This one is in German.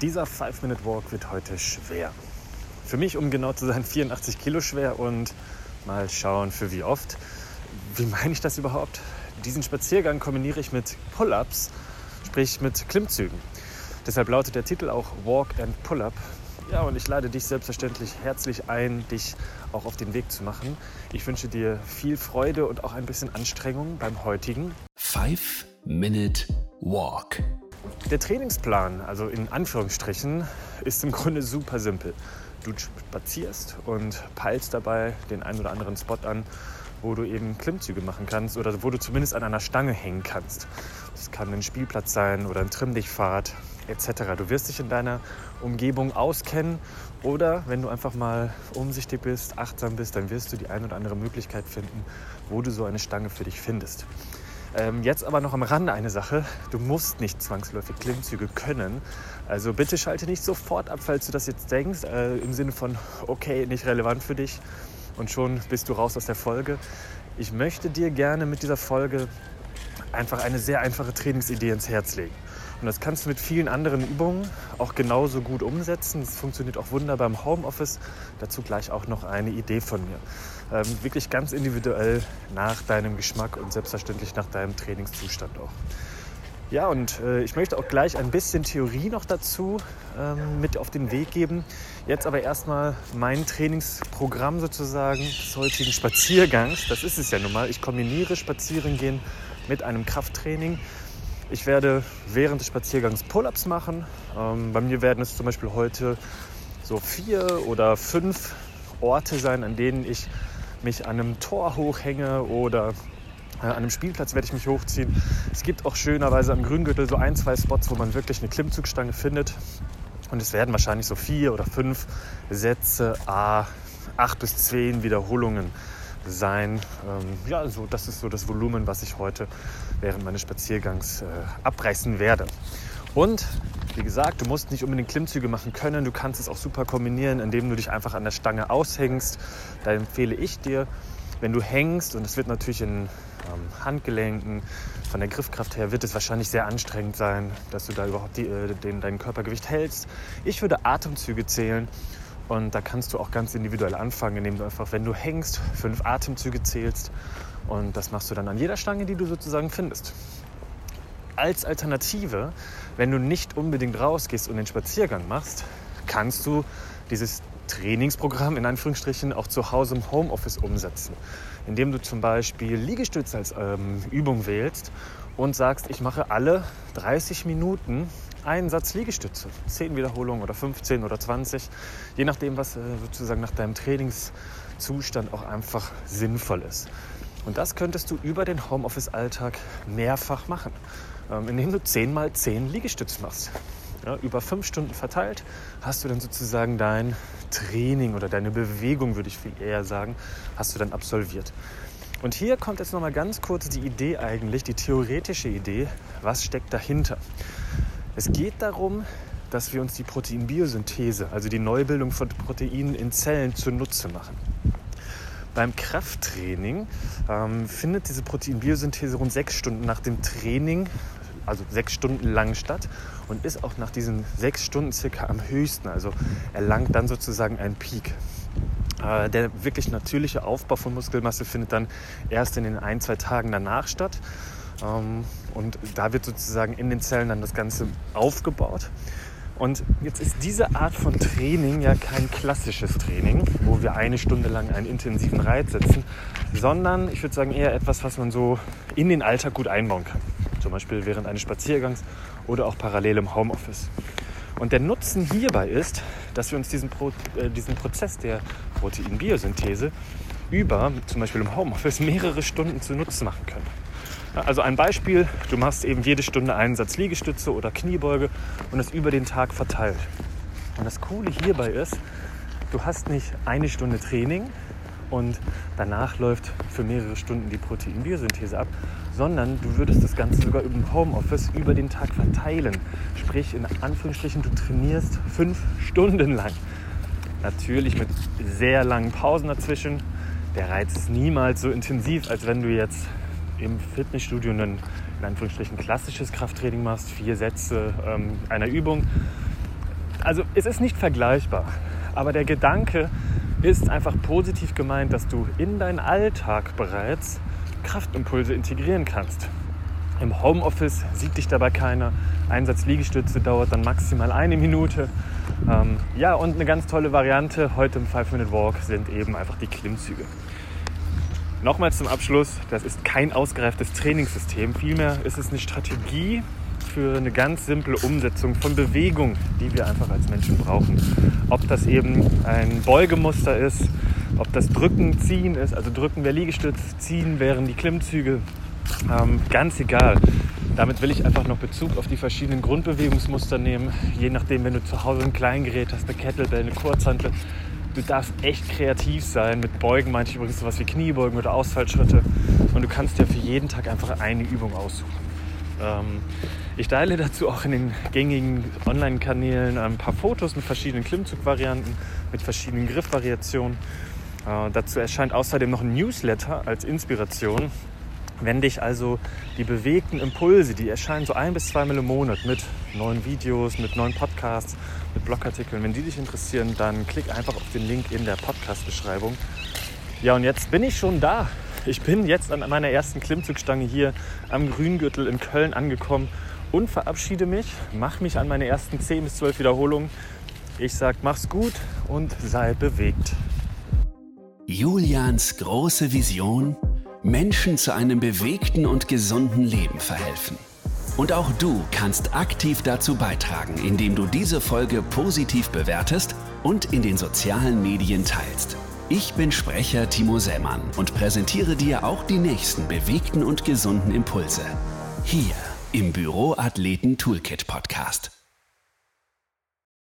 Dieser 5-Minute-Walk wird heute schwer. Für mich, um genau zu sein, 84 Kilo schwer und mal schauen, für wie oft. Wie meine ich das überhaupt? Diesen Spaziergang kombiniere ich mit Pull-ups, sprich mit Klimmzügen. Deshalb lautet der Titel auch Walk and Pull-up. Ja, und ich lade dich selbstverständlich herzlich ein, dich auch auf den Weg zu machen. Ich wünsche dir viel Freude und auch ein bisschen Anstrengung beim heutigen 5-Minute Walk. Der Trainingsplan, also in Anführungsstrichen, ist im Grunde super simpel. Du spazierst und peilst dabei den einen oder anderen Spot an, wo du eben Klimmzüge machen kannst oder wo du zumindest an einer Stange hängen kannst. Das kann ein Spielplatz sein oder ein Trimmdichtpfad etc. Du wirst dich in deiner Umgebung auskennen oder wenn du einfach mal umsichtig bist, achtsam bist, dann wirst du die eine oder andere Möglichkeit finden, wo du so eine Stange für dich findest. Ähm, jetzt aber noch am Rande eine Sache. Du musst nicht zwangsläufig Klimmzüge können. Also bitte schalte nicht sofort ab, falls du das jetzt denkst, äh, im Sinne von, okay, nicht relevant für dich und schon bist du raus aus der Folge. Ich möchte dir gerne mit dieser Folge einfach eine sehr einfache Trainingsidee ins Herz legen. Und das kannst du mit vielen anderen Übungen auch genauso gut umsetzen. Das funktioniert auch wunderbar im Homeoffice. Dazu gleich auch noch eine Idee von mir. Ähm, wirklich ganz individuell nach deinem Geschmack und selbstverständlich nach deinem Trainingszustand auch. Ja, und äh, ich möchte auch gleich ein bisschen Theorie noch dazu ähm, mit auf den Weg geben. Jetzt aber erstmal mein Trainingsprogramm sozusagen des heutigen Spaziergangs. Das ist es ja nun mal. Ich kombiniere Spazierengehen mit einem Krafttraining. Ich werde während des Spaziergangs Pull-ups machen. Ähm, bei mir werden es zum Beispiel heute so vier oder fünf Orte sein, an denen ich mich an einem Tor hochhänge oder äh, an einem Spielplatz werde ich mich hochziehen. Es gibt auch schönerweise am Grüngürtel so ein, zwei Spots, wo man wirklich eine Klimmzugstange findet. Und es werden wahrscheinlich so vier oder fünf Sätze, a acht bis zehn Wiederholungen sein. Ähm, ja, so, das ist so das Volumen, was ich heute während meines Spaziergangs äh, abreißen werde. Und wie gesagt, du musst nicht unbedingt Klimmzüge machen können. Du kannst es auch super kombinieren, indem du dich einfach an der Stange aushängst. Da empfehle ich dir, wenn du hängst, und es wird natürlich in ähm, Handgelenken, von der Griffkraft her, wird es wahrscheinlich sehr anstrengend sein, dass du da überhaupt die, äh, den, dein Körpergewicht hältst. Ich würde Atemzüge zählen und da kannst du auch ganz individuell anfangen, indem du einfach, wenn du hängst, fünf Atemzüge zählst. Und das machst du dann an jeder Stange, die du sozusagen findest. Als Alternative, wenn du nicht unbedingt rausgehst und den Spaziergang machst, kannst du dieses Trainingsprogramm in Anführungsstrichen auch zu Hause im Homeoffice umsetzen, indem du zum Beispiel Liegestütze als ähm, Übung wählst und sagst, ich mache alle 30 Minuten einen Satz Liegestütze. 10 Wiederholungen oder 15 oder 20, je nachdem, was äh, sozusagen nach deinem Trainingszustand auch einfach sinnvoll ist. Und das könntest du über den Homeoffice-Alltag mehrfach machen, ähm, indem du 10 mal 10 Liegestütze machst. Ja, über fünf Stunden verteilt hast du dann sozusagen dein Training oder deine Bewegung, würde ich viel eher sagen, hast du dann absolviert. Und hier kommt jetzt nochmal ganz kurz die Idee eigentlich, die theoretische Idee, was steckt dahinter. Es geht darum, dass wir uns die Proteinbiosynthese, also die Neubildung von Proteinen in Zellen zunutze machen. Beim Krafttraining ähm, findet diese Proteinbiosynthese rund sechs Stunden nach dem Training, also sechs Stunden lang statt und ist auch nach diesen sechs Stunden circa am höchsten, also erlangt dann sozusagen einen Peak. Äh, der wirklich natürliche Aufbau von Muskelmasse findet dann erst in den ein, zwei Tagen danach statt. Ähm, und da wird sozusagen in den Zellen dann das Ganze aufgebaut. Und jetzt ist diese Art von Training ja kein klassisches Training, wo wir eine Stunde lang einen intensiven Reiz setzen, sondern ich würde sagen eher etwas, was man so in den Alltag gut einbauen kann. Zum Beispiel während eines Spaziergangs oder auch parallel im Homeoffice. Und der Nutzen hierbei ist, dass wir uns diesen, Pro, äh, diesen Prozess der Proteinbiosynthese über zum Beispiel im Homeoffice mehrere Stunden zu Nutzen machen können. Also ein Beispiel, du machst eben jede Stunde einen Satz Liegestütze oder Kniebeuge und das über den Tag verteilt. Und das Coole hierbei ist, du hast nicht eine Stunde Training und danach läuft für mehrere Stunden die Proteinbiosynthese ab, sondern du würdest das Ganze sogar im Homeoffice über den Tag verteilen. Sprich, in Anführungsstrichen, du trainierst fünf Stunden lang. Natürlich mit sehr langen Pausen dazwischen. Der Reiz ist niemals so intensiv, als wenn du jetzt im Fitnessstudio ein in Anführungsstrichen klassisches Krafttraining machst, vier Sätze ähm, einer Übung. also es ist nicht vergleichbar, aber der Gedanke ist einfach positiv gemeint, dass du in deinen Alltag bereits Kraftimpulse integrieren kannst. Im Homeoffice sieht dich dabei keiner. Einsatz Liegestütze dauert dann maximal eine Minute. Ähm, ja, und eine ganz tolle Variante heute im 5-Minute-Walk sind eben einfach die Klimmzüge. Nochmals zum Abschluss, das ist kein ausgereiftes Trainingssystem, vielmehr ist es eine Strategie für eine ganz simple Umsetzung von Bewegung, die wir einfach als Menschen brauchen. Ob das eben ein Beugemuster ist, ob das Drücken, Ziehen ist, also Drücken wäre Liegestütz, Ziehen wären die Klimmzüge, ähm, ganz egal. Damit will ich einfach noch Bezug auf die verschiedenen Grundbewegungsmuster nehmen. Je nachdem, wenn du zu Hause ein Kleingerät hast, eine Kettlebell, eine Kurzhantel, du darfst echt kreativ sein. Mit Beugen meine ich übrigens sowas wie Kniebeugen oder Ausfallschritte. Und du kannst dir für jeden Tag einfach eine Übung aussuchen. Ähm, ich teile dazu auch in den gängigen Online-Kanälen ein paar Fotos mit verschiedenen Klimmzugvarianten, mit verschiedenen Griffvariationen. Äh, dazu erscheint außerdem noch ein Newsletter als Inspiration. Wenn dich also die bewegten Impulse, die erscheinen so ein bis zweimal im Monat mit neuen Videos, mit neuen Podcasts, mit Blogartikeln, wenn die dich interessieren, dann klick einfach auf den Link in der Podcast-Beschreibung. Ja, und jetzt bin ich schon da. Ich bin jetzt an meiner ersten Klimmzugstange hier am Grüngürtel in Köln angekommen und verabschiede mich, mache mich an meine ersten 10 bis 12 Wiederholungen. Ich sage, mach's gut und sei bewegt. Julians große Vision, Menschen zu einem bewegten und gesunden Leben verhelfen. Und auch du kannst aktiv dazu beitragen, indem du diese Folge positiv bewertest und in den sozialen Medien teilst. Ich bin Sprecher Timo Sämann und präsentiere dir auch die nächsten bewegten und gesunden Impulse. Hier im Büro Athleten Toolkit Podcast.